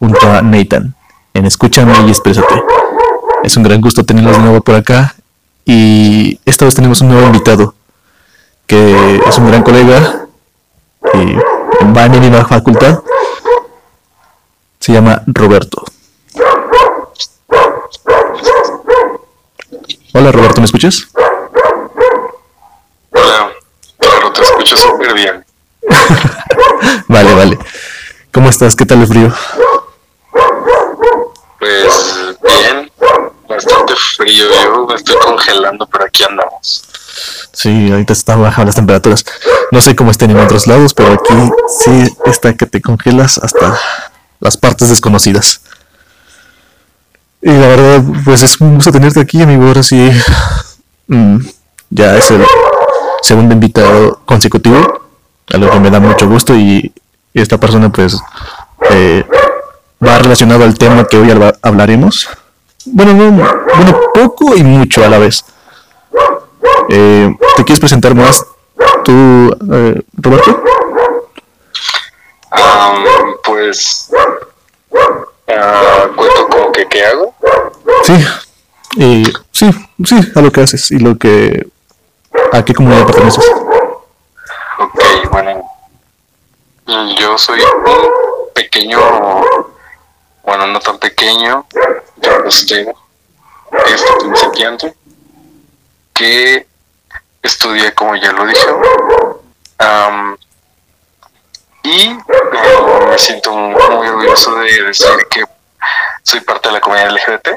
junto a Nathan en Escúchame y Exprésate. Es un gran gusto tenerlos de nuevo por acá y esta vez tenemos un nuevo invitado que es un gran colega y va en mi facultad. Se llama Roberto. Hola Roberto, ¿me escuchas? Hola, claro, te escucho súper bien. vale, vale. ¿Cómo estás? ¿Qué tal el frío? Pues bien, bastante frío. Yo me estoy congelando, pero aquí andamos. Sí, ahorita están bajas las temperaturas. No sé cómo estén en otros lados, pero aquí sí está que te congelas hasta las partes desconocidas. Y la verdad, pues es un gusto tenerte aquí, amigo. Ahora sí, mm, ya es el segundo invitado consecutivo, a lo que me da mucho gusto. Y esta persona, pues, eh, va relacionado al tema que hoy hablaremos. Bueno, no, bueno, poco y mucho a la vez. Eh, ¿Te quieres presentar más tú, eh, Roberto? pues uh, cuento como que qué hago. Sí, y, sí, sí, a lo que haces y lo que a qué comunidad perteneces. Ok, bueno, yo soy un pequeño, bueno, no tan pequeño, yo este, este principiante que estudié, como ya lo dije, y eh, me siento muy orgulloso de decir que soy parte de la comunidad LGBT.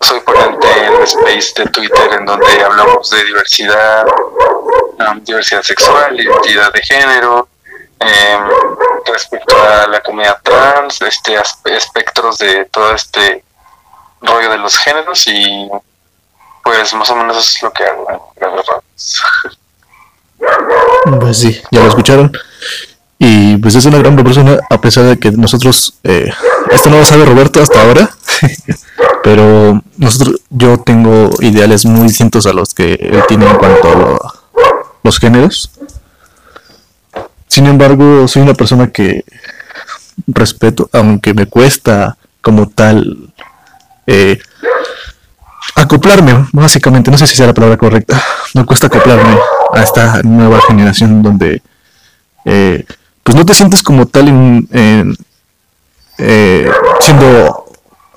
soy ponente en el space de Twitter en donde hablamos de diversidad, diversidad sexual, identidad de género, em, respecto a la comunidad trans, este espectros de todo este rollo de los géneros y pues más o menos eso es lo que hago, la verdad. Pues sí, ya lo escucharon. Y pues es una gran persona, a pesar de que nosotros, eh, esto no lo sabe Roberto hasta ahora, pero nosotros, yo tengo ideales muy distintos a los que él tiene en cuanto a los géneros. Sin embargo, soy una persona que respeto, aunque me cuesta como tal eh, acoplarme, básicamente, no sé si sea la palabra correcta, me cuesta acoplarme a esta nueva generación donde eh, pues no te sientes como tal en, eh, siendo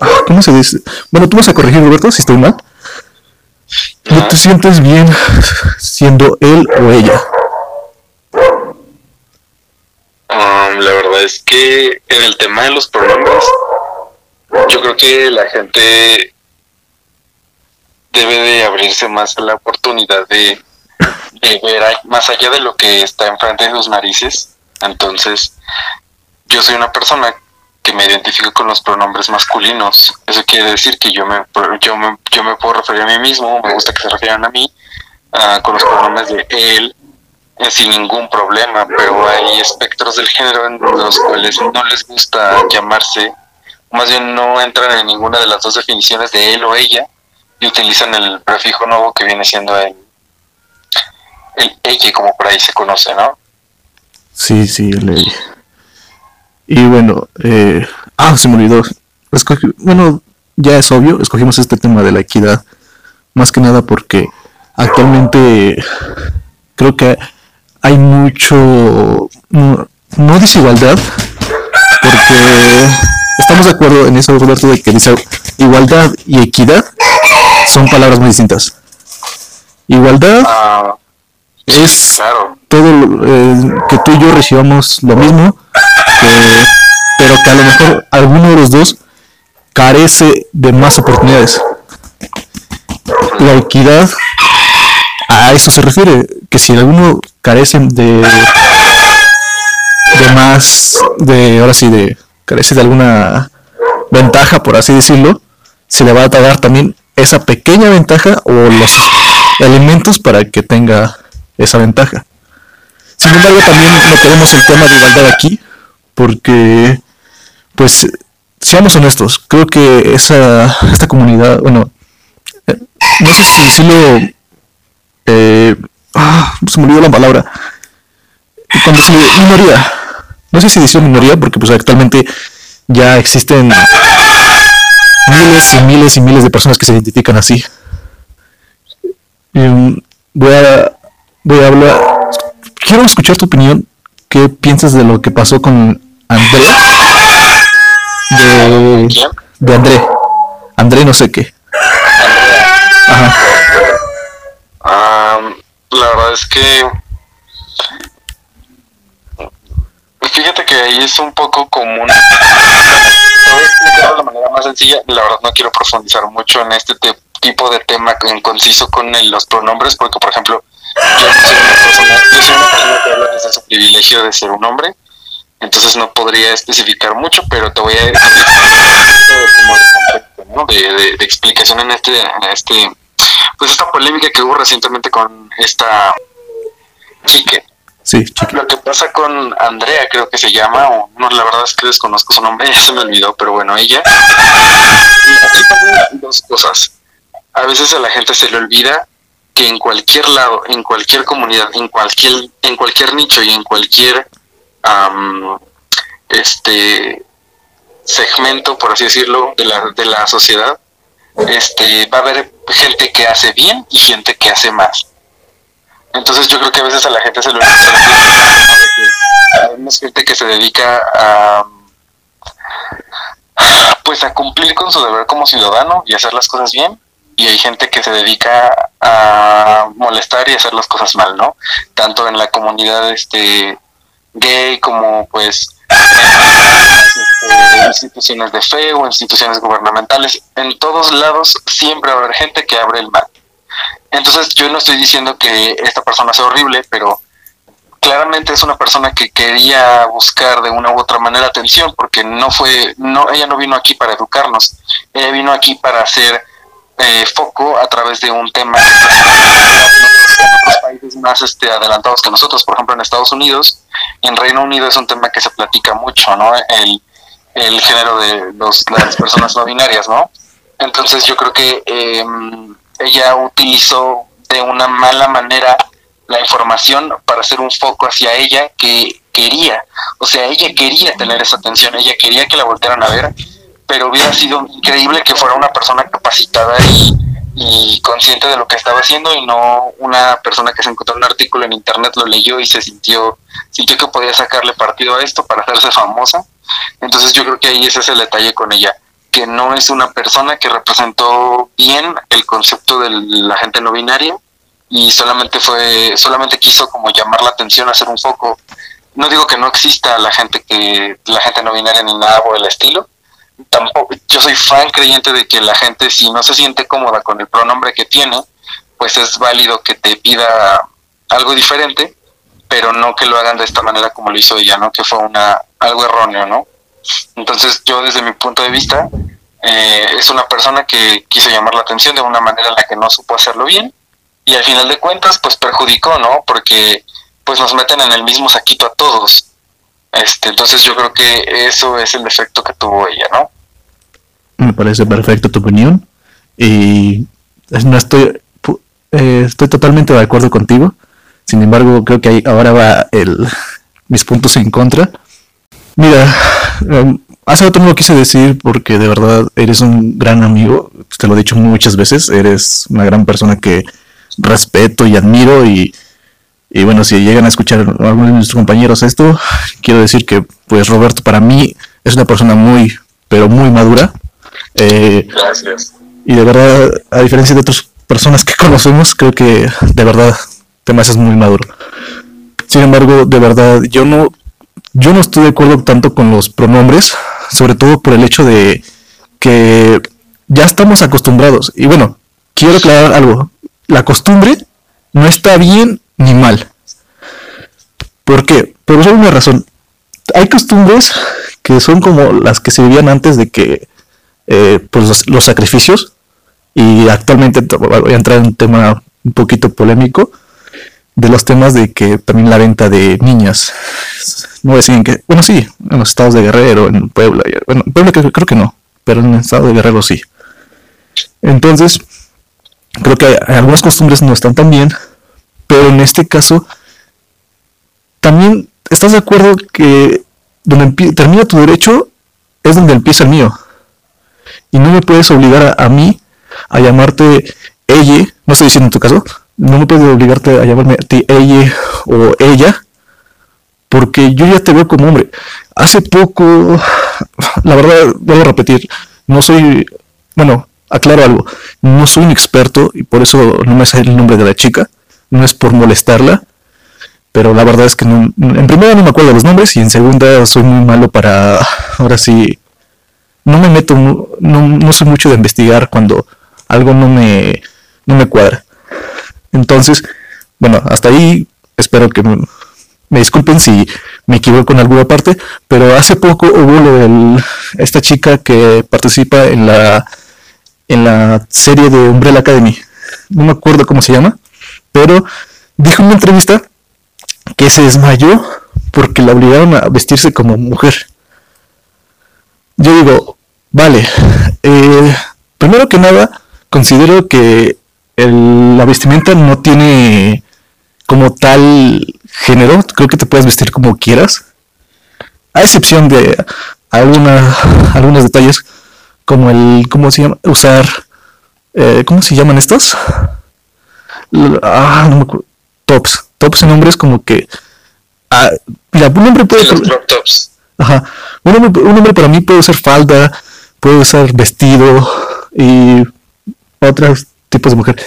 ah, ¿cómo se dice? Bueno, tú vas a corregir Roberto si estoy mal. No te sientes bien siendo él o ella. La verdad es que en el tema de los pronombres, yo creo que la gente debe de abrirse más a la oportunidad de ver más allá de lo que está enfrente de sus narices. Entonces, yo soy una persona que me identifico con los pronombres masculinos. Eso quiere decir que yo me, yo me, yo me puedo referir a mí mismo, me gusta que se refieran a mí, ah, con los pronombres de él, sin ningún problema, pero hay espectros del género en los cuales no les gusta llamarse, más bien no entran en ninguna de las dos definiciones de él o ella, y utilizan el prefijo nuevo que viene siendo él el Eje, como por ahí se conoce, ¿no? Sí, sí, el Eje. Y bueno, eh, ah, se me olvidó. bueno, ya es obvio, escogimos este tema de la equidad, más que nada porque actualmente creo que hay mucho, no, desigualdad, porque estamos de acuerdo en eso, Roberto, de que dice igualdad y equidad son palabras muy distintas. Igualdad ah es todo eh, que tú y yo recibamos lo mismo, pero que a lo mejor alguno de los dos carece de más oportunidades. La equidad a eso se refiere, que si alguno carece de de más de ahora sí de carece de alguna ventaja por así decirlo, se le va a dar también esa pequeña ventaja o los elementos para que tenga esa ventaja. Sin embargo, también no tenemos el tema de igualdad aquí, porque, pues, seamos honestos, creo que esa, esta comunidad, bueno, eh, no sé si decirlo, eh, ah, se me olvidó la palabra, cuando se minoría, no sé si decir minoría, porque pues actualmente ya existen miles y miles y miles de personas que se identifican así. Em, voy a voy a hablar. Quiero escuchar tu opinión. ¿Qué piensas de lo que pasó con André? De, de André. André no sé qué. Ajá. La verdad es que fíjate que ahí es un poco común. de la manera más sencilla, la verdad no quiero profundizar mucho en este tipo de tema en conciso con los pronombres, porque por ejemplo, yo soy una persona, yo soy una persona que habla desde su privilegio de ser un hombre, entonces no podría especificar mucho, pero te voy a decir como de, de, de, explicación en este, en este, pues esta polémica que hubo recientemente con esta chica. Sí, Lo que pasa con Andrea, creo que se llama, o no, la verdad es que desconozco su nombre, ya se me olvidó, pero bueno, ella. Y dos cosas. A veces a la gente se le olvida que en cualquier lado, en cualquier comunidad, en cualquier, en cualquier nicho y en cualquier este segmento, por así decirlo, de la, de la sociedad, este, va a haber gente que hace bien y gente que hace más. Entonces yo creo que a veces a la gente se olvida. Hay gente que se dedica a pues a cumplir con su deber como ciudadano y hacer las cosas bien y hay gente que se dedica a molestar y hacer las cosas mal, ¿no? Tanto en la comunidad este gay como pues este, instituciones de fe o instituciones gubernamentales, en todos lados siempre haber gente que abre el mal. Entonces yo no estoy diciendo que esta persona sea horrible, pero claramente es una persona que quería buscar de una u otra manera atención, porque no fue, no, ella no vino aquí para educarnos, ella vino aquí para hacer eh, foco a través de un tema en otros países más este, adelantados que nosotros, por ejemplo en Estados Unidos, en Reino Unido es un tema que se platica mucho, ¿no? El, el género de los, las personas no binarias, ¿no? Entonces yo creo que eh, ella utilizó de una mala manera la información para hacer un foco hacia ella que quería, o sea, ella quería tener esa atención, ella quería que la voltearan a ver, pero hubiera sido increíble que fuera una persona capacitada y, y consciente de lo que estaba haciendo y no una persona que se encontró un artículo en internet, lo leyó y se sintió, sintió que podía sacarle partido a esto para hacerse famosa. Entonces yo creo que ahí ese es el detalle con ella que no es una persona que representó bien el concepto de la gente no binaria y solamente fue solamente quiso como llamar la atención hacer un foco no digo que no exista la gente que la gente no binaria ni nada por el estilo tampoco yo soy fan creyente de que la gente si no se siente cómoda con el pronombre que tiene pues es válido que te pida algo diferente pero no que lo hagan de esta manera como lo hizo ella no que fue una algo erróneo no entonces yo desde mi punto de vista eh, es una persona que quiso llamar la atención de una manera en la que no supo hacerlo bien y al final de cuentas pues perjudicó, ¿no? Porque pues nos meten en el mismo saquito a todos. Este, entonces yo creo que eso es el efecto que tuvo ella, ¿no? Me parece perfecto tu opinión y no estoy eh, estoy totalmente de acuerdo contigo. Sin embargo, creo que ahora va el mis puntos en contra Mira, em, hace rato no lo quise decir porque de verdad eres un gran amigo, te lo he dicho muchas veces, eres una gran persona que respeto y admiro y, y bueno, si llegan a escuchar a algunos de nuestros compañeros esto, quiero decir que pues Roberto para mí es una persona muy, pero muy madura. Eh, Gracias. Y de verdad, a diferencia de otras personas que conocemos, creo que de verdad te me haces muy maduro. Sin embargo, de verdad, yo no yo no estoy de acuerdo tanto con los pronombres, sobre todo por el hecho de que ya estamos acostumbrados. Y bueno, quiero aclarar algo. La costumbre no está bien ni mal. ¿Por qué? Por una razón. Hay costumbres que son como las que se vivían antes de que eh, pues los, sacrificios. Y actualmente voy a entrar en un tema un poquito polémico de los temas de que también la venta de niñas no decían que, bueno, sí, en los estados de Guerrero, en Puebla, bueno, en Puebla creo, creo, que no, pero en el estado de Guerrero sí. Entonces, creo que algunas costumbres no están tan bien, pero en este caso, también estás de acuerdo que donde termina tu derecho es donde empieza el mío. Y no me puedes obligar a, mí a llamarte ella, no estoy diciendo en tu caso, no me puedes obligarte a llamarme a ti ella o ella, porque yo ya te veo como hombre. Hace poco, la verdad, voy a repetir, no soy, bueno, aclaro algo, no soy un experto y por eso no me sale el nombre de la chica, no es por molestarla, pero la verdad es que en primera no me acuerdo los nombres y en segunda soy muy malo para, ahora sí, no me meto, no, no soy mucho de investigar cuando algo no me, no me cuadra. Entonces, bueno, hasta ahí espero que me, disculpen si me equivoco en alguna parte, pero hace poco hubo lo esta chica que participa en la en la serie de Umbrella Academy. No me acuerdo cómo se llama, pero dijo en una entrevista que se desmayó porque la obligaron a vestirse como mujer. Yo digo, vale, eh, primero que nada, considero que la vestimenta no tiene como tal género, creo que te puedes vestir como quieras, a excepción de alguna, algunos detalles como el, ¿cómo se llama? Usar, eh, ¿cómo se llaman estos? Ah, no me acuerdo. Tops tops en hombres como que ah, mira un hombre puede ajá un hombre, un hombre para mí puede usar falda puede usar vestido y otros tipos de mujer.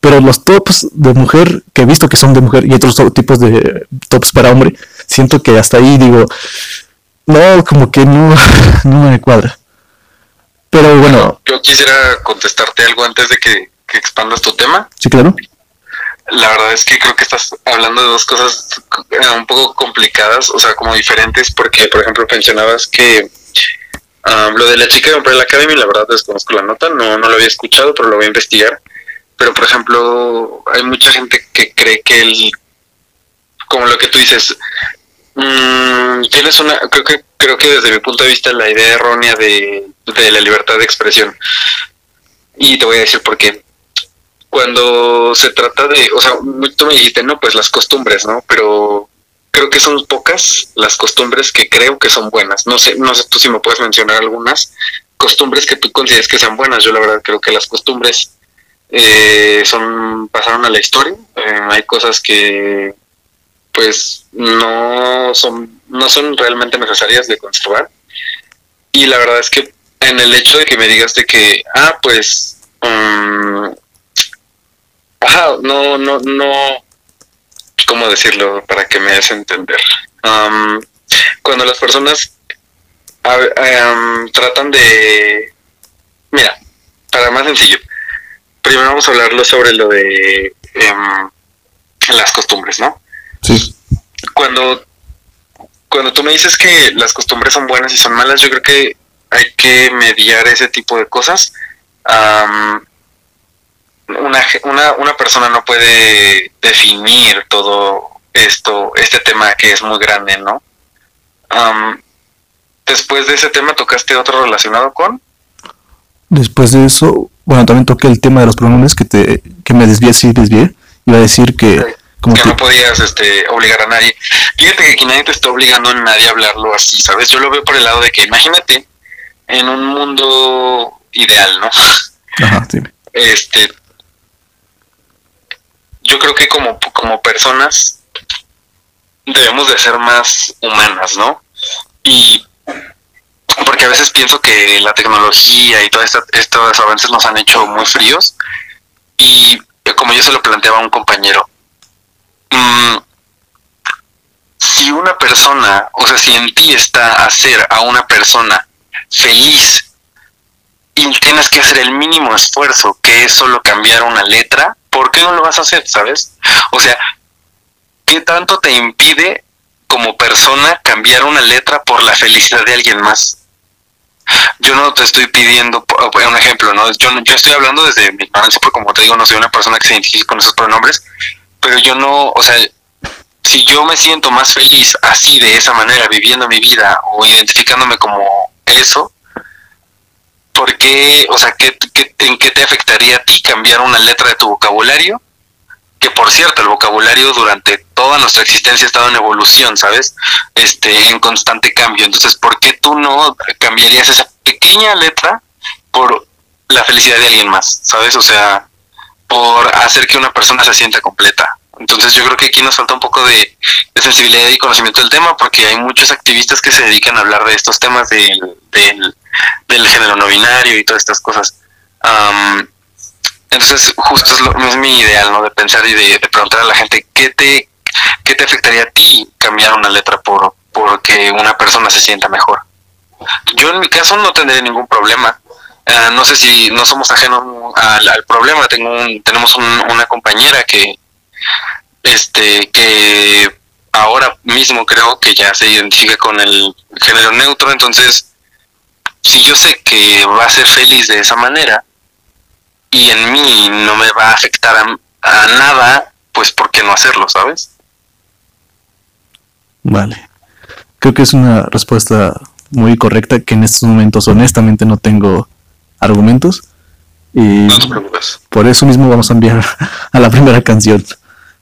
Pero los tops de mujer que he visto que son de mujer y otros tipos de tops para hombre siento que hasta ahí digo no como que no no me cuadra. Pero bueno yo quisiera contestarte algo antes de que, que expandas tu tema. Sí claro. La verdad es que creo que estás hablando de dos cosas un poco complicadas, o sea, como diferentes, porque, por ejemplo, mencionabas que um, lo de la chica de Umbrella Academy, la verdad desconozco la nota, no, no lo había escuchado, pero lo voy a investigar. Pero, por ejemplo, hay mucha gente que cree que el, como lo que tú dices, mmm, tienes una, creo que, creo que desde mi punto de vista la idea errónea de, de la libertad de expresión. Y te voy a decir por qué cuando se trata de, o sea, tú me dijiste, no, pues las costumbres, ¿no? Pero creo que son pocas las costumbres que creo que son buenas. No sé, no sé tú si me puedes mencionar algunas costumbres que tú consideres que sean buenas. Yo la verdad creo que las costumbres eh, son pasaron a la historia. Eh, hay cosas que pues no son no son realmente necesarias de conservar. Y la verdad es que en el hecho de que me digas de que ah pues um, no, no, no, ¿cómo decirlo para que me des entender? cuando las personas tratan de, mira, para más sencillo, primero vamos a hablarlo sobre lo de em, las costumbres, ¿no? Sí. Cuando, cuando tú me dices que las costumbres son buenas y son malas, yo creo que hay que mediar ese tipo de cosas una, una, una persona no puede definir todo esto, este tema que es muy grande, ¿no? después de ese tema, ¿tocaste otro relacionado con? Después de eso, bueno, también toqué el tema de los pronombres que te que me desvié, sí desvié. Iba a decir que... Como que, no podías este, obligar a nadie. Fíjate que nadie te está obligando a nadie a hablarlo así, ¿sabes? Yo lo veo por el lado de que imagínate en un mundo ideal, ¿no? Ajá, sí. Este, yo creo que como, como personas debemos de ser más humanas, ¿no? Y porque a veces pienso que la tecnología y todos estos avances nos han hecho muy fríos y como yo se lo planteaba a un compañero, mm, si una persona, o sea, si en ti está hacer a una persona feliz y tienes que hacer el mínimo esfuerzo, que es solo cambiar una letra, ¿por qué no lo vas a hacer, sabes? O sea, ¿qué tanto te impide como persona cambiar una letra por la felicidad de alguien más? Yo no te estoy pidiendo, un ejemplo, ¿no? Yo, yo estoy hablando desde mi ignorancia, porque como te digo, no soy una persona que se identifique con esos pronombres, pero yo no, o sea, si yo me siento más feliz así, de esa manera, viviendo mi vida o identificándome como eso, ¿por qué, o sea, ¿qué, en qué te afectaría a ti cambiar una letra de tu vocabulario que por cierto, el vocabulario durante toda nuestra existencia ha estado en evolución, ¿sabes? Este, en constante cambio. Entonces, ¿por qué tú no cambiarías esa pequeña letra por la felicidad de alguien más, ¿sabes? O sea, por hacer que una persona se sienta completa. Entonces yo creo que aquí nos falta un poco de, sensibilidad y conocimiento del tema porque hay muchos activistas que se dedican a hablar de estos temas del, del, género no binario y todas estas cosas. entonces justo es, lo, es mi ideal, ¿no? De pensar y de, preguntar a la gente qué te, qué te afectaría a ti cambiar una letra por porque una persona se sienta mejor. Yo en mi caso no tendría ningún problema. Ah, no sé si no somos ajenos al, problema. Tengo tenemos una compañera que este que ahora mismo creo que ya se identifica con el género neutro, entonces si yo sé que va a ser feliz de esa manera y en mí no me va a afectar a, nada, pues ¿por qué no hacerlo, sabes? Vale. Creo que es una respuesta muy correcta que en estos momentos honestamente no tengo argumentos. Y no te preocupes. por eso mismo vamos a enviar a la primera canción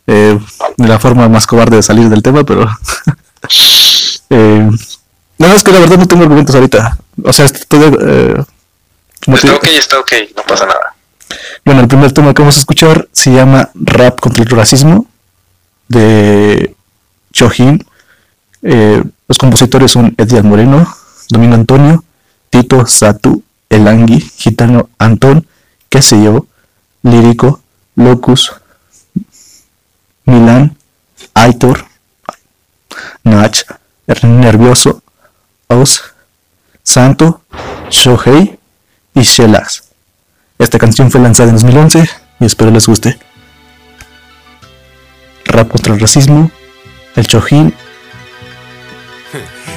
eh, de la forma más cobarde de salir del tema, pero... eh, no, es que la verdad no tengo argumentos ahorita. O sea, todo... Eh, está ok, está ok, no pasa nada. Bueno, el primer tema que vamos a escuchar se llama Rap contra el racismo de Chohin. Eh, los compositores son Edgar Moreno, Domingo Antonio, Tito Satu, Elangui, Gitano Antón, qué sé yo, Lírico, Locus, Milán, Aitor, Nach, Nervioso, Santo, Shohei y Shelax. Esta canción fue lanzada en 2011 y espero les guste. Rap contra el racismo, el Chojín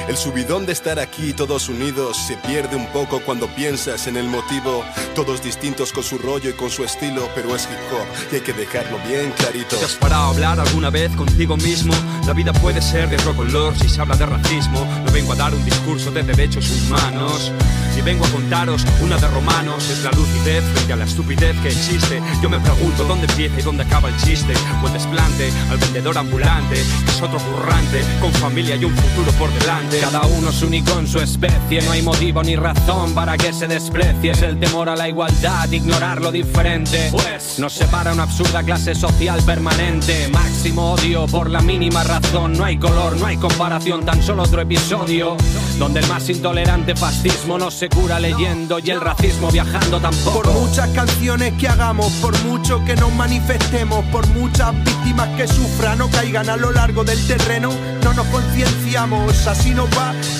el subidón de estar aquí todos unidos se pierde un poco cuando piensas en el motivo. Todos distintos con su rollo y con su estilo, pero es hip hop y hay que dejarlo bien clarito. ¿Te has parado a hablar alguna vez contigo mismo? La vida puede ser de otro color si se habla de racismo. No vengo a dar un discurso de derechos humanos. Y vengo a contaros una de romanos. Es la lucidez frente a la estupidez que existe. Yo me pregunto dónde empieza y dónde acaba el chiste. O el desplante al vendedor ambulante, que es otro currante, con familia y un futuro por delante. Cada uno es único en su especie, no hay motivo ni razón para que se desprecie. Es el temor a la igualdad, ignorar lo diferente. Pues nos separa una absurda clase social permanente. Máximo odio por la mínima razón. No hay color, no hay comparación, tan solo otro episodio. Donde el más intolerante fascismo no se cura leyendo y el racismo viajando tampoco. Por muchas canciones que hagamos, por mucho que nos manifestemos, por muchas víctimas que sufran o caigan a lo largo del terreno, no nos concienciamos, así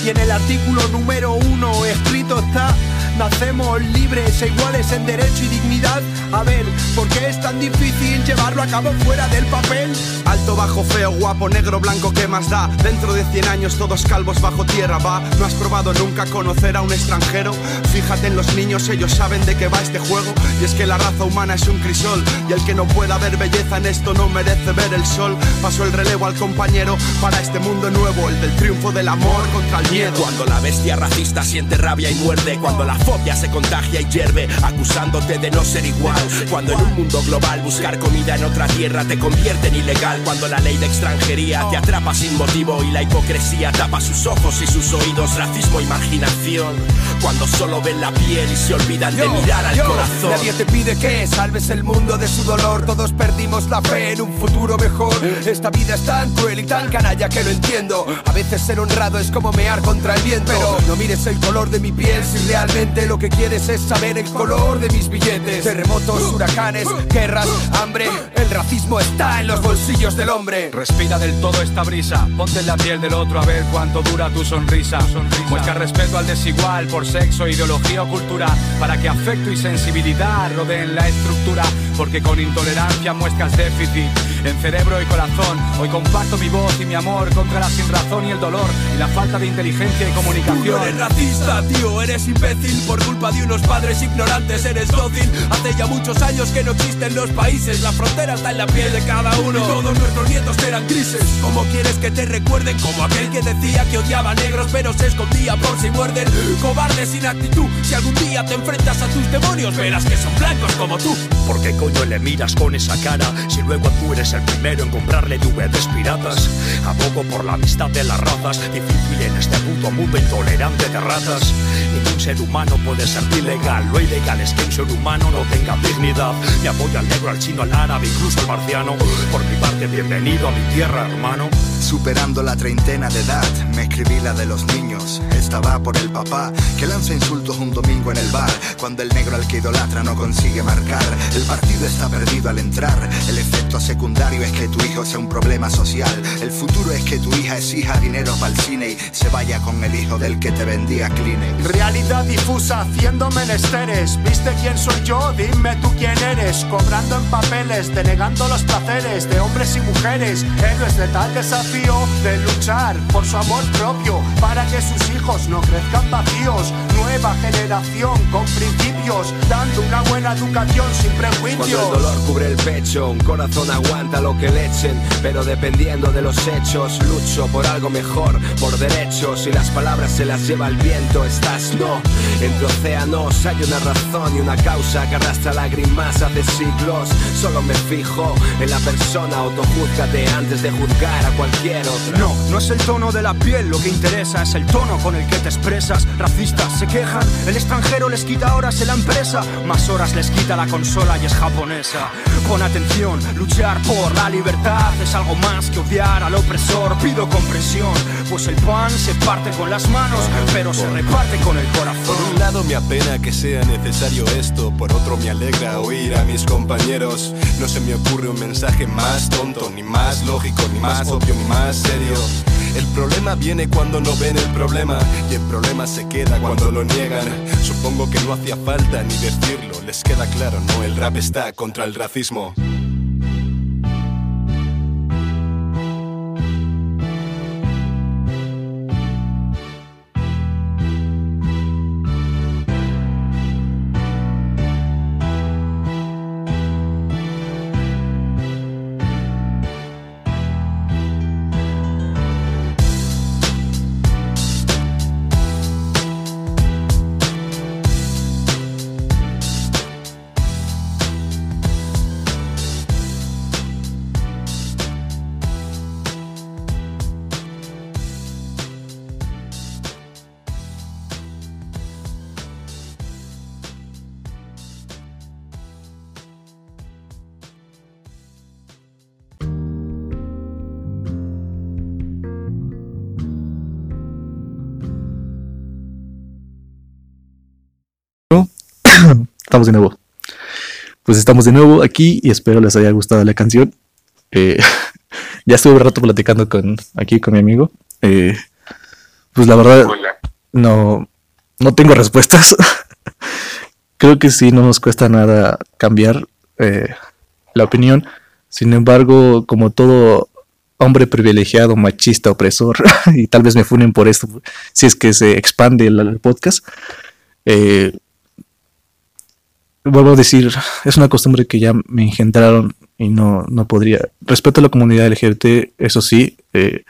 Y en el artículo número uno escrito está Nacemos libres e iguales en derecho y dignidad. A ver, ¿por qué es tan difícil llevarlo a cabo fuera del papel? Alto, bajo, feo, guapo, negro, blanco, ¿qué más da? Dentro de 100 años todos calvos bajo tierra, va. ¿No has probado nunca conocer a un extranjero? Fíjate en los niños, ellos saben de qué va este juego. Y es que la raza humana es un crisol. Y el que no pueda ver belleza en esto no merece ver el sol. Paso el relevo al compañero para este mundo nuevo, el del triunfo del amor contra el miedo. Cuando la bestia racista siente rabia y muerde, cuando la fobia se contagia y hierve, acusándote de no ser igual. Cuando en un mundo global buscar comida en otra tierra te convierte en ilegal. Cuando la ley de extranjería te atrapa sin motivo y la hipocresía tapa sus ojos y sus oídos, racismo, imaginación. Cuando solo ven la piel y se olvidan de mirar al corazón. Nadie te pide que salves el mundo de su dolor. Todos perdimos la fe en un futuro mejor. Esta vida es tan cruel y tan canalla que lo entiendo. A veces ser honrado es como mear contra el viento. Pero no mires el color de mi piel si realmente lo que quieres es saber el color de mis billetes. Terremotos, huracanes, guerras, hambre. El racismo está en los bolsillos del hombre. Respira del todo esta brisa. Ponte en la piel del otro a ver cuánto dura tu sonrisa. Muestra respeto al desigual por sexo, ideología o cultura. Para que afecto y sensibilidad rodeen la estructura. Porque con intolerancia muestras déficit en cerebro y corazón. Hoy comparto mi voz y mi amor contra la sin razón y el dolor y la falta de inteligencia y comunicación. Tú no eres racista, tío, eres imbécil por culpa de unos padres ignorantes, eres dócil. Hace ya muchos años que no existen los países, la frontera está en la piel de cada uno. Todos nuestros nietos eran grises. ¿Cómo quieres que te recuerden? Como aquel que decía que odiaba a negros, pero se escondía por si muerden. Cobarde sin actitud. Si algún día te enfrentas a tus demonios, verás que son blancos como tú. ¿Por qué coño le miras con esa cara? Si luego tú eres el primero en comprarle DVDs piratas. Abogo por la amistad de las razas. Difícil en este puto mundo intolerante de ratas. Ningún ser humano puede ser ilegal. Lo ilegal es que un ser humano no tenga dignidad. Me apoyo al negro, al chino, al árabe, incluso al marciano. Por mi parte, bienvenido a mi tierra, hermano. Superando la treintena de edad, me escribí la de los niños. Esta va por el papá que lanza insultos un domingo en el bar. Cuando el negro al que idolatra no consigue marcar, el partido está perdido al entrar. El efecto secundario es que tu hijo sea un problema social. El futuro es que tu hija exija dinero para el cine y se vaya con el hijo del que te vendía Kleenex. Realidad difusa haciendo menesteres. ¿Viste quién soy yo? Dime tú quién eres. Cobrando en papeles, denegando los placeres de hombres y mujeres. Héroes de tal desafío de luchar por su amor propio para que sus hijos no crezcan vacíos. Nueva generación con principios, dando una buena educación sin prejuicios. Cuando el dolor cubre el pecho, un corazón aguanta lo que le echen, pero dependiendo de los hechos, lucho por algo mejor, por derechos y las palabras se las lleva el viento. Estás no, entre océanos hay una razón y una causa que arrastra lágrimas hace siglos. Solo me fijo en la persona, autojúzgate antes de juzgar a cualquier otro. No, no es el tono de la piel lo que interesa, es el tono con el que te expresas. Racistas se quejan, el extranjero les quita horas en la empresa, más horas les quita la consola y es japonesa. Pon atención, luchar por la libertad es algo más que odiar al opresor. Pido comprensión, pues el pan se parte con las manos, pero se reparte con el corazón. Por un lado me apena que sea necesario esto, por otro me alegra oír a mis compañeros. No se me ocurre un mensaje más tonto, ni más lógico, ni más obvio, ni más serio. El problema viene cuando no ven el problema y el problema se queda cuando lo niegan. Supongo que no hacía falta ni decirlo, les queda claro, no, el rap está contra el racismo. Estamos de nuevo. Pues estamos de nuevo aquí y espero les haya gustado la canción. Eh, ya estuve un rato platicando con aquí con mi amigo. Eh, pues la verdad no, no tengo respuestas. Creo que sí, no nos cuesta nada cambiar eh, la opinión. Sin embargo, como todo hombre privilegiado, machista, opresor, y tal vez me funen por esto, si es que se expande el, el podcast, eh, vuelvo a decir, es una costumbre que ya me engendraron y no, no podría. Respeto a la comunidad LGBT, eso sí, eh,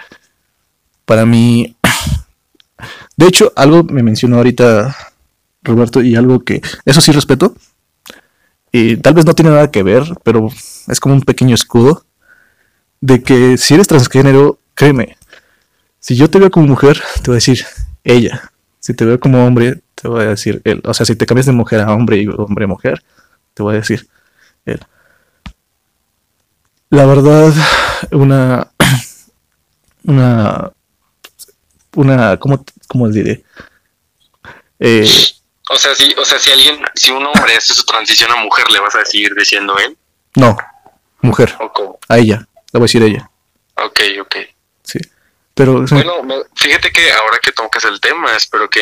para mí, de hecho, algo me mencionó ahorita Roberto y algo que, eso sí respeto, y tal vez no tiene nada que ver, pero es como un pequeño escudo, de que si eres transgénero, créeme, si yo te veo como mujer, te voy a decir ella, si te veo como hombre, te voy a decir él. O sea, si te cambias de mujer a hombre y hombre a mujer, te voy a decir él. La verdad, una. Una. Una. ¿Cómo, cómo diré? Eh, O sea, si, o sea, si alguien, si un hombre hace su transición a mujer, ¿le vas a seguir diciendo él? no, mujer. ¿O cómo? A ella. Le voy a decir ella. Ok, ok. Sí. Pero. Bueno, me- fíjate que ahora que tocas el tema, espero que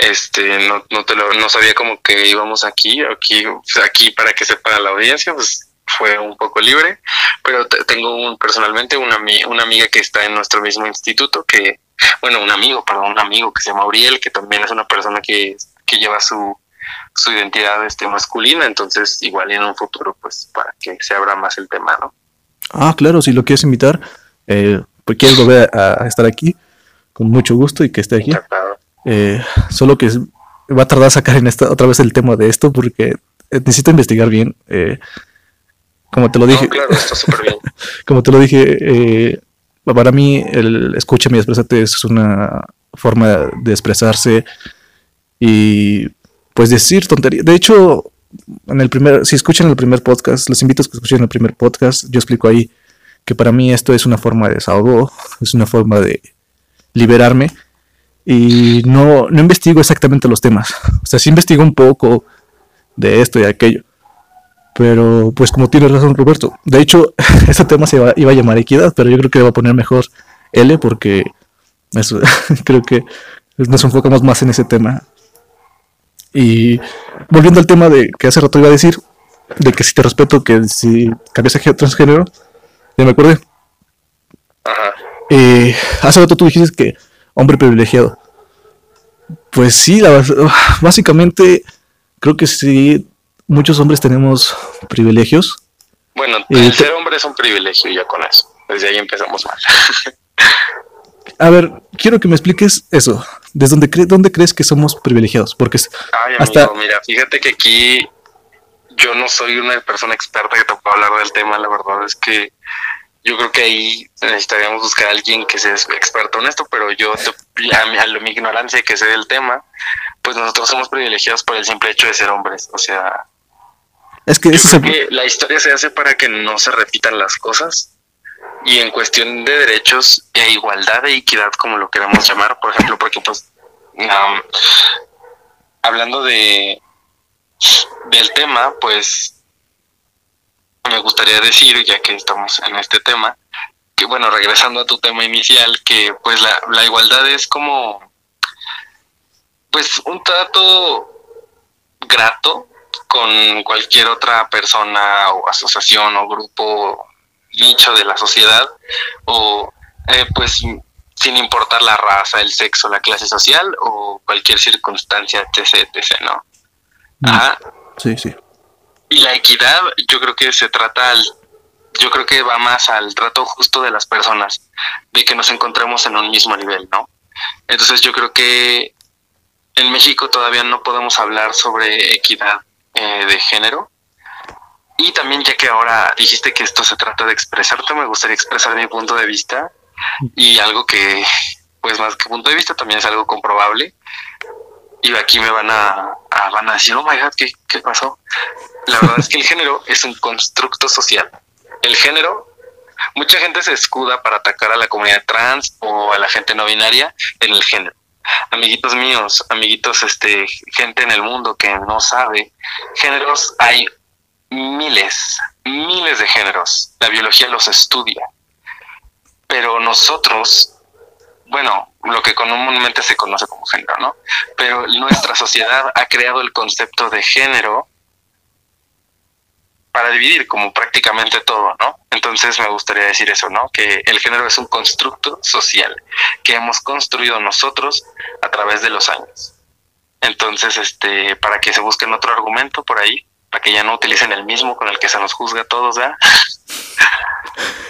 este no, no te lo no sabía como que íbamos aquí, aquí, aquí para que sepa la audiencia, pues fue un poco libre, pero tengo un, personalmente una, una amiga que está en nuestro mismo instituto, que, bueno, un amigo, perdón, un amigo que se llama Uriel, que también es una persona que, que lleva su, su identidad este, masculina, entonces igual en un futuro, pues para que se abra más el tema, ¿no? Ah, claro, si lo quieres invitar, eh, pues quieres volver a, estar aquí, con mucho gusto y que esté aquí. Eh, solo que va a tardar sacar en esta otra vez el tema de esto porque eh, necesito investigar bien. Eh, como te lo dije. claro, está súper bien. como te lo dije, eh, para mí el escúchame y expresarte es una forma de expresarse y pues decir tonterías. De hecho, en el primer, si escuchan el primer podcast, los invito a que escuchen el primer podcast. Yo explico ahí que para mí esto es una forma de desahogo, es una forma de liberarme y no, no investigo exactamente los temas. O sea, sí investigo un poco de esto y aquello. Pero pues como tiene razón Roberto, de hecho ese tema se iba, iba a llamar equidad, pero yo creo que va a poner mejor L porque eso, creo que nos enfocamos más en ese tema. Y volviendo al tema de que hace rato iba a decir, de que si te respeto, que si cambias a transgénero, ya me acordé. Ajá. Eh, hace rato tú dijiste que hombre privilegiado. Pues sí, la, básicamente creo que sí, muchos hombres tenemos privilegios. Bueno, el ser hombre es un privilegio ya con eso. Desde ahí empezamos mal. A ver, quiero que me expliques eso. ¿Desde dónde, cre dónde crees que somos privilegiados? Porque Ay, amigo, hasta... mira, fíjate que aquí yo no soy una persona experta que te pueda hablar del tema. La verdad es que yo creo que ahí necesitaríamos buscar a alguien que sea experto en esto, pero yo, a, a, mi ignorancia que sé del tema, pues nosotros somos privilegiados por el simple hecho de ser hombres. O sea, es que, la historia se hace para que no se repitan las cosas. Y en cuestión de derechos e igualdad e equidad, como lo queramos llamar, por ejemplo, porque pues hablando de del tema, pues me gustaría decir, ya que estamos en este tema, que bueno, regresando a tu tema inicial, que pues la, la igualdad es como pues un trato grato con cualquier otra persona o asociación o grupo nicho de la sociedad o eh, pues sin importar la raza, el sexo, la clase social o cualquier circunstancia, etc, etc, ¿no? Mm. Ajá. Sí, sí. Y la equidad, yo creo que se trata al, yo creo que va más al trato justo de las personas, de que nos encontremos en un mismo nivel, ¿no? Entonces yo creo que en México todavía no podemos hablar sobre equidad eh, de género. Y también ya que ahora dijiste que esto se trata de expresarte, me gustaría expresar mi punto de vista y algo que, pues más que punto de vista, también es algo comprobable. Y aquí me van a, van a decir, oh my god, ¿qué, ¿qué pasó? La verdad es que el género es un constructo social. El género, mucha gente se escuda para atacar a la comunidad trans o a la gente no binaria en el género amiguitos míos, amiguitos, este, gente en el mundo que no sabe, géneros hay miles, miles de géneros. La biología los estudia. Pero nosotros, bueno, lo que comúnmente se conoce como género, ¿no? Pero nuestra sociedad ha creado el concepto de género para dividir como prácticamente todo, ¿no? Entonces me gustaría decir eso, ¿no? Que el género es un constructo social que hemos construido nosotros a través de los años. Entonces, este, para que se busquen otro argumento por ahí, para que ya no utilicen el mismo con el que se nos juzga a todos, ¿verdad?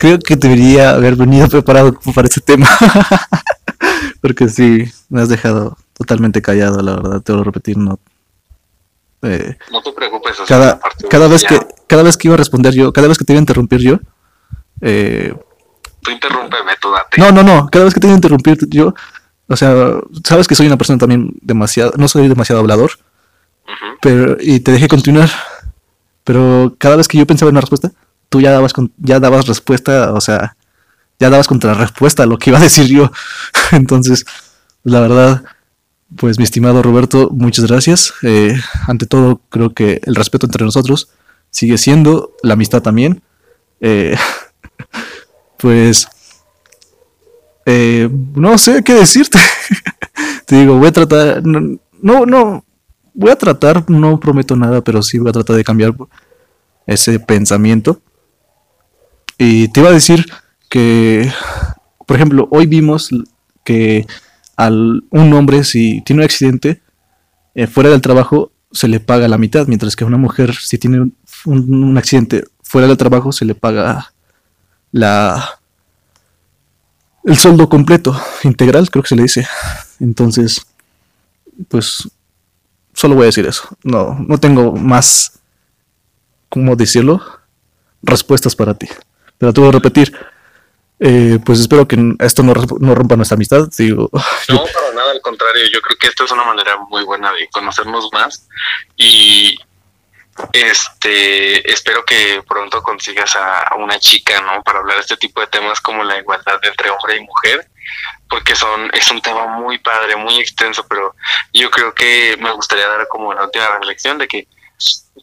Creo que debería haber venido preparado para ese tema. Porque sí, me has dejado totalmente callado, la verdad, te lo repetir, no, eh, no te preocupes. Cada, cada vez que cada vez que iba a responder yo, cada vez que te iba a interrumpir yo, eh, tú interrúmpeme, tú date. No, no, no. Cada vez que te iba a interrumpir yo, o sea, sabes que soy una persona también demasiado, no soy demasiado hablador, pero y te dejé continuar. Pero cada vez que yo pensaba en una respuesta, tú ya dabas ya respuesta, o sea, ya dabas contra respuesta a lo que iba a decir yo. Entonces, la verdad, pues mi estimado Roberto, muchas gracias. Eh, ante todo, creo que el respeto entre nosotros sigue siendo, la amistad también. Eh, pues eh, no sé qué decirte. Te digo, voy a tratar, no, no, voy a tratar, no prometo nada, pero sí voy a tratar de cambiar ese pensamiento. Y te iba a decir que, por ejemplo, hoy vimos que al un hombre si tiene un accidente eh, fuera del trabajo se le paga la mitad, mientras que a una mujer si tiene un, accidente fuera del trabajo se le paga la el sueldo completo, integral, creo que se le dice. Entonces, pues solo voy a decir eso. No, no tengo más, ¿cómo decirlo? Respuestas para ti. Te voy a repetir. Eh, pues espero que esto no, no rompa nuestra amistad. Digo, no, para nada, al contrario. Yo creo que esta es una manera muy buena de conocernos más. Y este espero que pronto consigas a, una chica, ¿no? Para hablar de este tipo de temas como la igualdad entre hombre y mujer porque son es un tema muy padre, muy extenso, pero yo creo que me gustaría dar como la última reflexión de que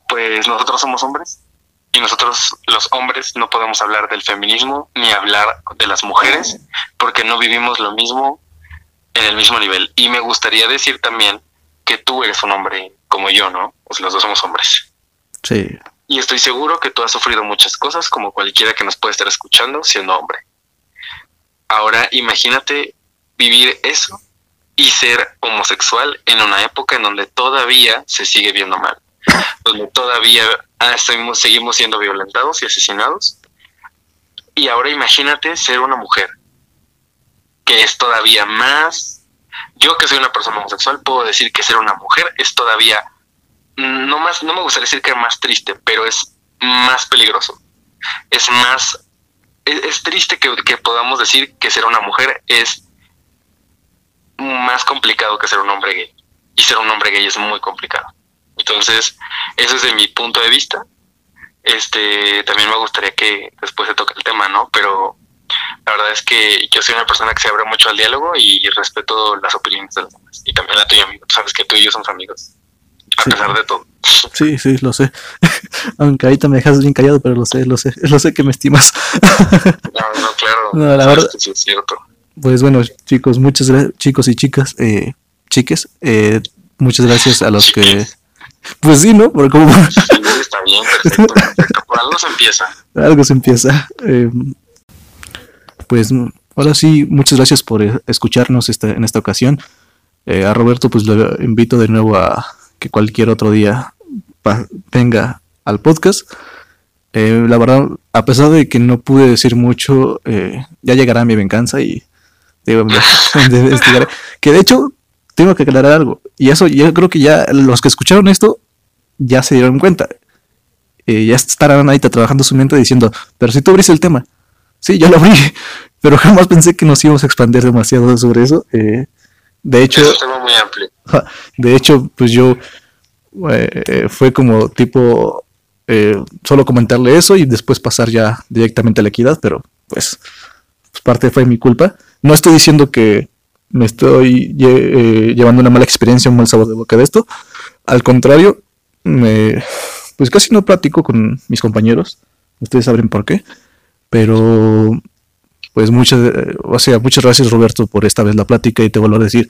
pues nosotros somos hombres y nosotros los hombres no podemos hablar del feminismo ni hablar de las mujeres porque no vivimos lo mismo en el mismo nivel. Y me gustaría decir también que tú eres un hombre como yo, ¿no? Pues los dos somos hombres. Sí. Y estoy seguro que tú has sufrido muchas cosas como cualquiera que nos puede estar escuchando siendo hombre. Ahora imagínate vivir eso y ser homosexual en una época en donde todavía se sigue viendo mal, donde todavía ah, seguimos siendo violentados y asesinados. Y ahora imagínate ser una mujer, que es todavía más... Yo que soy una persona homosexual puedo decir que ser una mujer es todavía, no más, no me gustaría decir que es más triste, pero es más peligroso, es más es, triste que, que, podamos decir que ser una mujer es más complicado que ser un hombre gay. Y ser un hombre gay es muy complicado. Entonces, eso es de mi punto de vista. Este, también me gustaría que después se toque el tema, ¿no? Pero la verdad es que yo soy una persona que se abre mucho al diálogo y respeto las opiniones de los demás. Y también la tuya, amigo. sabes que tú y yo somos amigos. A pesar de todo. Sí, sí, lo sé. Aunque ahorita me dejas bien callado, pero lo sé, lo sé. Lo sé que me estimas. no, no, claro. No, la verdad. sí es cierto. Pues bueno, chicos, muchas gracias, chicos y chicas, eh, chiques, eh, muchas gracias a los que... Pues sí, ¿no? Por como... está bien, perfecto, Por algo se empieza. Algo se empieza. Eh, pues ahora sí, muchas gracias por escucharnos esta, en esta ocasión. Eh, a Roberto pues lo invito de nuevo a que cualquier otro día venga al podcast. Eh, la verdad, a pesar de que no pude decir mucho, eh, ya llegará mi venganza y que de hecho, tengo que aclarar algo. Y eso yo creo que ya los que escucharon esto ya se dieron cuenta. Eh, ya estarán ahí trabajando su mente diciendo, pero si tú abrís el tema. Sí, yo lo abrí, pero jamás pensé que nos íbamos a expandir demasiado sobre eso. Eh, de hecho, de hecho, pues yo eh, fue como tipo solo comentarle eso y después pasar ya directamente a la equidad, pero pues, pues parte fue mi culpa. No estoy diciendo que me estoy eh, llevando una mala experiencia, un mal sabor de boca de esto. Al contrario, me, pues casi no platico con mis compañeros. Ustedes saben por qué. Pero, pues muchas, o sea, muchas gracias Roberto por esta vez la plática y te vuelvo a decir,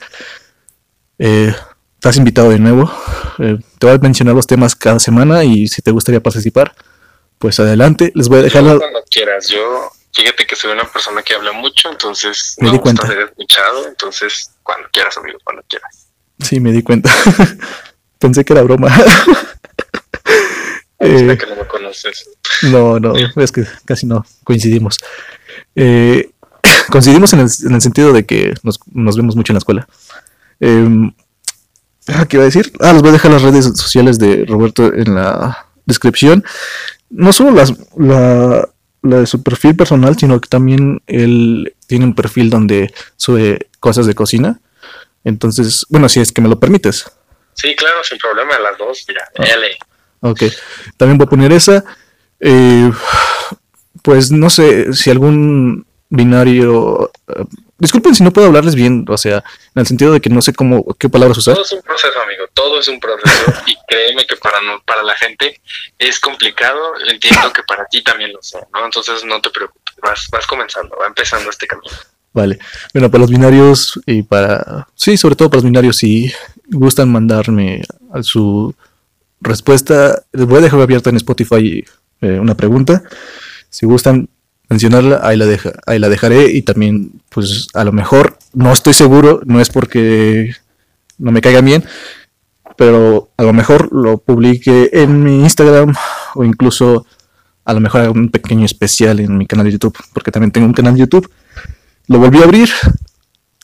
eh, estás invitado de nuevo. Eh, te voy a mencionar los temas cada semana y si te gustaría participar, pues adelante. Les voy a dejar la... Cuando quieras, yo Fíjate que soy una persona que habla mucho, entonces me, di cuenta. ser escuchado, entonces cuando quieras, amigo, cuando quieras. Sí, me di cuenta. Pensé que era broma. eh, que no me conoces. No, no, es que casi no coincidimos. Eh, coincidimos en el, en el, sentido de que nos, nos, vemos mucho en la escuela. Eh, ¿Qué iba a decir? Ah, les voy a dejar las redes sociales de Roberto en la descripción. No solo las, la, la de su perfil personal, sino que también él tiene un perfil donde sube cosas de cocina. Entonces, bueno, si es que me lo permites. Sí, claro, sin problema, las dos, ya, ah. Ok, también voy a poner esa. Eh, pues no sé si algún binario eh, Disculpen si no puedo hablarles bien, o sea, en el sentido de que no sé cómo, qué palabras usar. Todo es un proceso, amigo, todo es un proceso y créeme que para no, para la gente es complicado, entiendo que para ti también lo sé, ¿no? Entonces no te preocupes, vas, vas comenzando, va empezando este camino. Vale, bueno, para los binarios y para, sí, sobre todo para los binarios, si gustan mandarme a su respuesta, les voy a dejar abierta en Spotify eh, una pregunta. Si gustan mencionarla, ahí la, deja, ahí la dejaré y también, pues a lo mejor, no estoy seguro, no es porque no me caiga bien, pero a lo mejor lo publique en mi Instagram o incluso a lo mejor haga un pequeño especial en mi canal de YouTube, porque también tengo un canal de YouTube. Lo volví a abrir.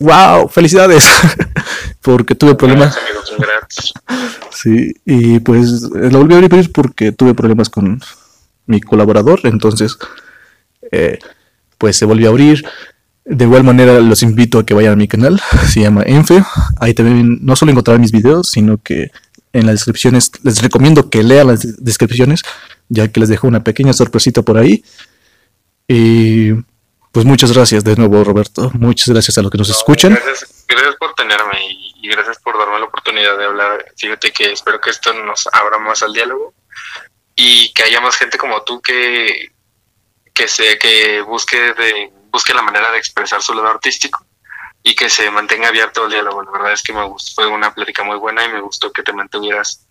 ¡Wow! ¡Felicidades! porque tuve problemas. Sí, y pues lo volví a abrir porque tuve problemas con mi colaborador, entonces eh, pues se volvió a abrir. De igual manera los invito a que vayan a mi canal, se llama Enfe. Ahí también no solo encontrarán mis videos, sino que en las descripciones les recomiendo que lean las descripciones, ya que les dejo una pequeña sorpresita por ahí. Y pues muchas gracias de nuevo, Roberto. Muchas gracias a los que nos escuchan. Gracias, gracias por tenerme y, y, gracias por darme la oportunidad de hablar. Fíjate que espero que esto nos abra más al diálogo y que haya más gente como tú que, que se que busque de busque la manera de expresar su lado artístico y que se mantenga abierto el diálogo. La verdad es que me gustó, fue una plática muy buena y me gustó que te mantuvieras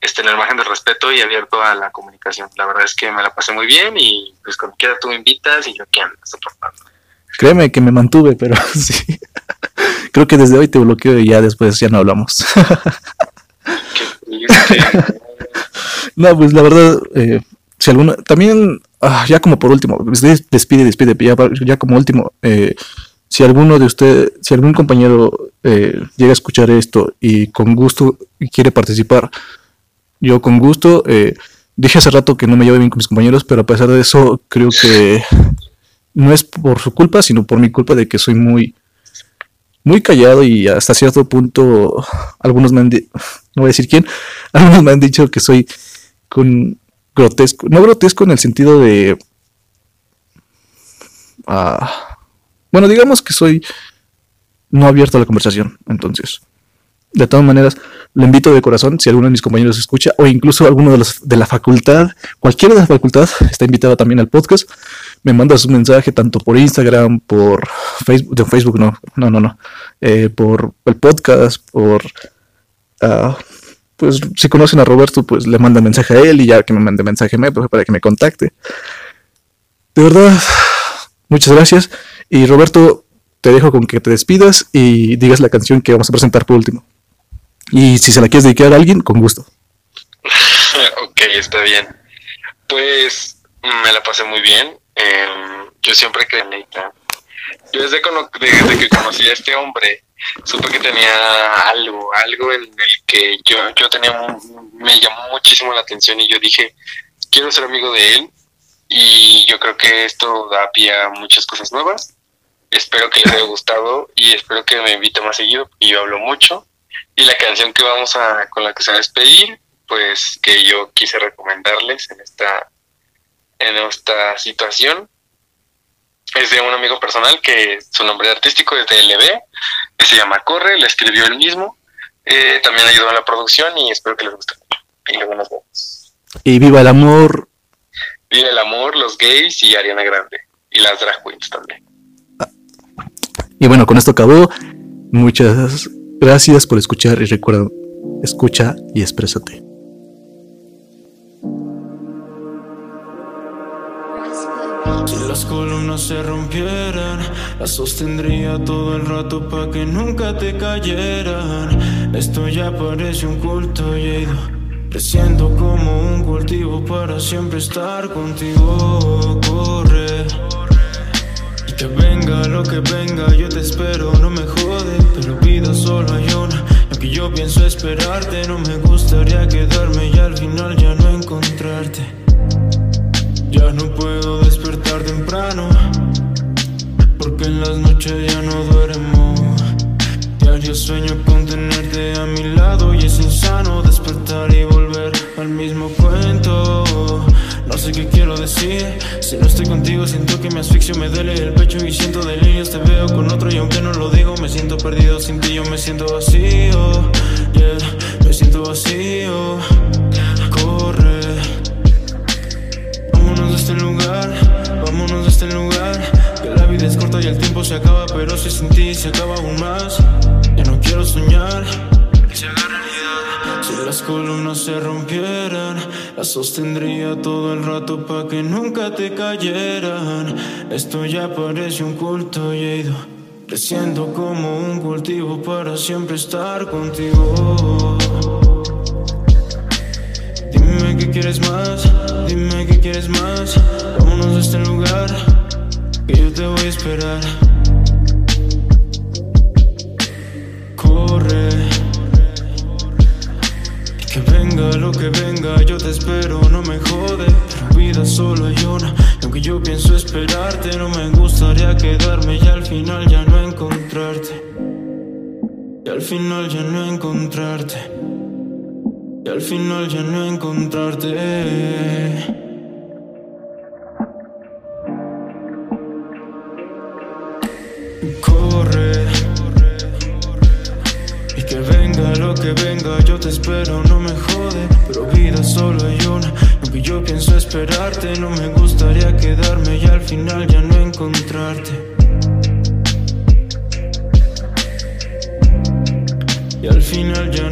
este, en el margen del respeto y abierto a la comunicación. La verdad es que me la pasé muy bien y pues cuando quiera tú me invitas y yo aquí ando soportando. Créeme que me mantuve, pero sí. Creo que desde hoy te bloqueo y ya después ya no hablamos. no, pues la verdad, eh, si alguno, también ah, ya como por último, despide, despide, ya, ya como último, eh, si alguno de ustedes, si algún compañero eh, llega a escuchar esto y con gusto quiere participar, yo con gusto, eh, dije hace rato que no me llevo bien con mis compañeros, pero a pesar de eso, creo que no es por su culpa, sino por mi culpa de que soy muy, muy callado y hasta cierto punto, algunos me han, no voy a decir quién, algunos me han dicho que soy con grotesco, no grotesco en el sentido de... Ah, bueno, digamos que soy no abierto a la conversación, entonces. De todas maneras, lo invito de corazón, si alguno de mis compañeros escucha, o incluso alguno de los de la facultad, cualquiera de la facultad está invitado también al podcast, me mandas un mensaje tanto por Instagram, por Facebook, de Facebook no, no, no, no, eh, por el podcast, por uh, pues si conocen a Roberto, pues le manda mensaje a él y ya que me mande mensaje a mí pues, para que me contacte. De verdad, muchas gracias. Y Roberto, te dejo con que te despidas y digas la canción que vamos a presentar por último. Y si se la quieres dedicar a alguien, con gusto. ok, está bien. Pues me la pasé muy bien. Eh, yo siempre que yo desde, desde que conocí a este hombre, supe que tenía algo, algo en el que yo, yo tenía, me llamó muchísimo la atención y yo dije, quiero ser amigo de él y yo creo que esto da pie a muchas cosas nuevas. Espero que les haya gustado y espero que me invite más seguido y yo hablo mucho. Y la canción que vamos a, con la que se va a despedir, pues que yo quise recomendarles en esta, en esta situación, es de un amigo personal que su nombre artístico es de LB, que se llama Corre, la escribió él mismo. Eh, también ayudó en la producción y espero que les guste mucho. Y luego nos vemos. Y viva el amor. Viva el amor, los gays y Ariana Grande. Y las drag queens también. Y bueno, con esto acabó. Muchas gracias por escuchar y recuerda, escucha y exprésate. Columnas se rompieran, las sostendría todo el rato pa' que nunca te cayeran. Esto ya parece un culto y he ido creciendo como un cultivo para siempre estar contigo. Corre. Y que venga lo que venga, yo te espero, no me jode, pero vida solo hay una. Y aunque yo pienso esperarte, no me gustaría quedarme y al final ya no encontrarte. Ya no puedo despertar temprano, porque en las noches ya no duermo. Diario sueño con tenerte a mi lado y es insano despertar y volver al mismo cuento. No sé qué quiero decir, si no estoy contigo siento que me asfixio, me duele el pecho y siento delirios. Te veo con otro y aunque no lo digo me siento perdido sin ti, yo me siento vacío. Yeah, me siento vacío. Vámonos de este lugar, vámonos de este lugar. Que la vida es corta y el tiempo se acaba, pero si sin ti se acaba aún más. Ya no quiero soñar, que se haga realidad. Si las columnas se rompieran, las sostendría todo el rato pa' que nunca te cayeran. Esto ya parece un culto y ido creciendo como un cultivo para siempre estar contigo. Quieres más, dime que quieres más. Vámonos de este lugar, que yo te voy a esperar. Corre. Que venga lo que venga, yo te espero, no me jode. Pero vida solo hay una. Y aunque yo pienso esperarte, no me gustaría quedarme y al final ya no encontrarte. Y al final ya no encontrarte. Y al final ya no encontrarte. Corre. Y que venga lo que venga, yo te espero, no me jode. Pero vida solo hay una. Aunque yo pienso esperarte, no me gustaría quedarme y al final ya no encontrarte. Y al final ya